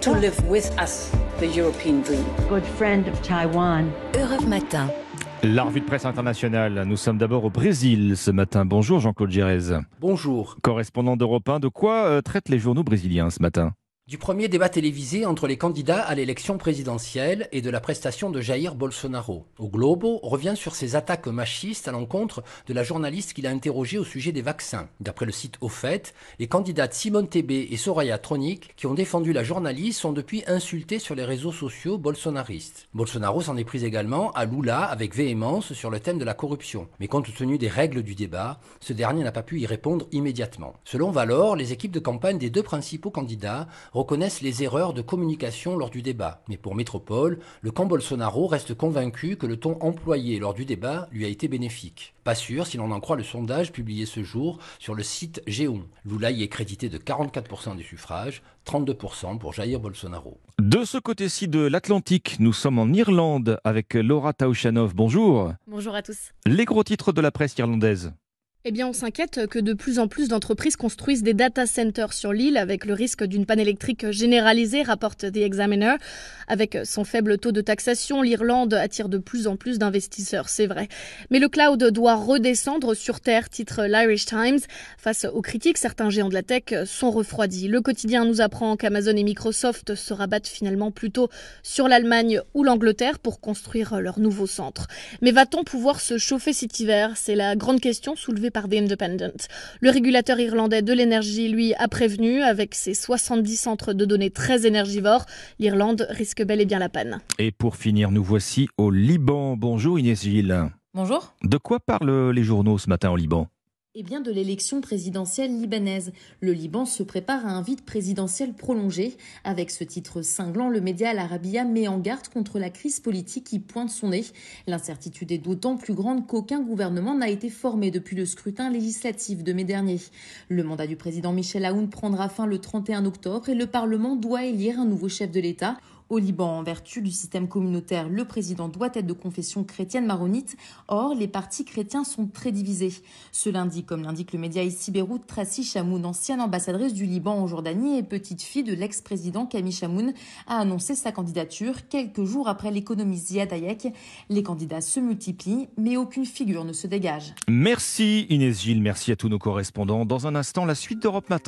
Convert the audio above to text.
to live with us the European dream. Good friend of Taiwan. Europe Matin. La revue de presse internationale. Nous sommes d'abord au Brésil ce matin. Bonjour Jean-Claude Gérez. Bonjour. Correspondant d'Europe 1, de quoi euh, traitent les journaux brésiliens ce matin? Du premier débat télévisé entre les candidats à l'élection présidentielle et de la prestation de Jair Bolsonaro. Au Globo revient sur ses attaques machistes à l'encontre de la journaliste qu'il a interrogée au sujet des vaccins. D'après le site Au fait, les candidates Simone Tebet et Soraya Tronic, qui ont défendu la journaliste, sont depuis insultées sur les réseaux sociaux bolsonaristes. Bolsonaro s'en est pris également à Lula avec véhémence sur le thème de la corruption. Mais compte tenu des règles du débat, ce dernier n'a pas pu y répondre immédiatement. Selon Valor, les équipes de campagne des deux principaux candidats reconnaissent les erreurs de communication lors du débat. Mais pour Métropole, le camp Bolsonaro reste convaincu que le ton employé lors du débat lui a été bénéfique. Pas sûr si l'on en croit le sondage publié ce jour sur le site Géon. Lula y est crédité de 44% des suffrages, 32% pour Jair Bolsonaro. De ce côté-ci de l'Atlantique, nous sommes en Irlande avec Laura Taushanov. Bonjour. Bonjour à tous. Les gros titres de la presse irlandaise. Eh bien, on s'inquiète que de plus en plus d'entreprises construisent des data centers sur l'île avec le risque d'une panne électrique généralisée, rapporte The Examiner. Avec son faible taux de taxation, l'Irlande attire de plus en plus d'investisseurs, c'est vrai. Mais le cloud doit redescendre sur Terre, titre l'Irish Times. Face aux critiques, certains géants de la tech sont refroidis. Le quotidien nous apprend qu'Amazon et Microsoft se rabattent finalement plutôt sur l'Allemagne ou l'Angleterre pour construire leur nouveau centre. Mais va-t-on pouvoir se chauffer cet hiver? C'est la grande question soulevée par The Independent. Le régulateur irlandais de l'énergie, lui, a prévenu, avec ses 70 centres de données très énergivores, l'Irlande risque bel et bien la panne. Et pour finir, nous voici au Liban. Bonjour Inès Gilles. Bonjour. De quoi parlent les journaux ce matin au Liban? Eh bien, de l'élection présidentielle libanaise. Le Liban se prépare à un vide présidentiel prolongé. Avec ce titre cinglant, le média Al Arabiya met en garde contre la crise politique qui pointe son nez. L'incertitude est d'autant plus grande qu'aucun gouvernement n'a été formé depuis le scrutin législatif de mai dernier. Le mandat du président Michel Aoun prendra fin le 31 octobre et le Parlement doit élire un nouveau chef de l'État. Au Liban, en vertu du système communautaire, le président doit être de confession chrétienne maronite. Or, les partis chrétiens sont très divisés. Ce lundi, comme l'indique le média ici Beyrouth, Tracy Chamoun, ancienne ambassadrice du Liban en Jordanie et petite fille de l'ex-président Camille Chamoun, a annoncé sa candidature quelques jours après l'économiste Ziad Hayek. Les candidats se multiplient, mais aucune figure ne se dégage. Merci Inès Gilles, merci à tous nos correspondants. Dans un instant, la suite d'Europe Matin.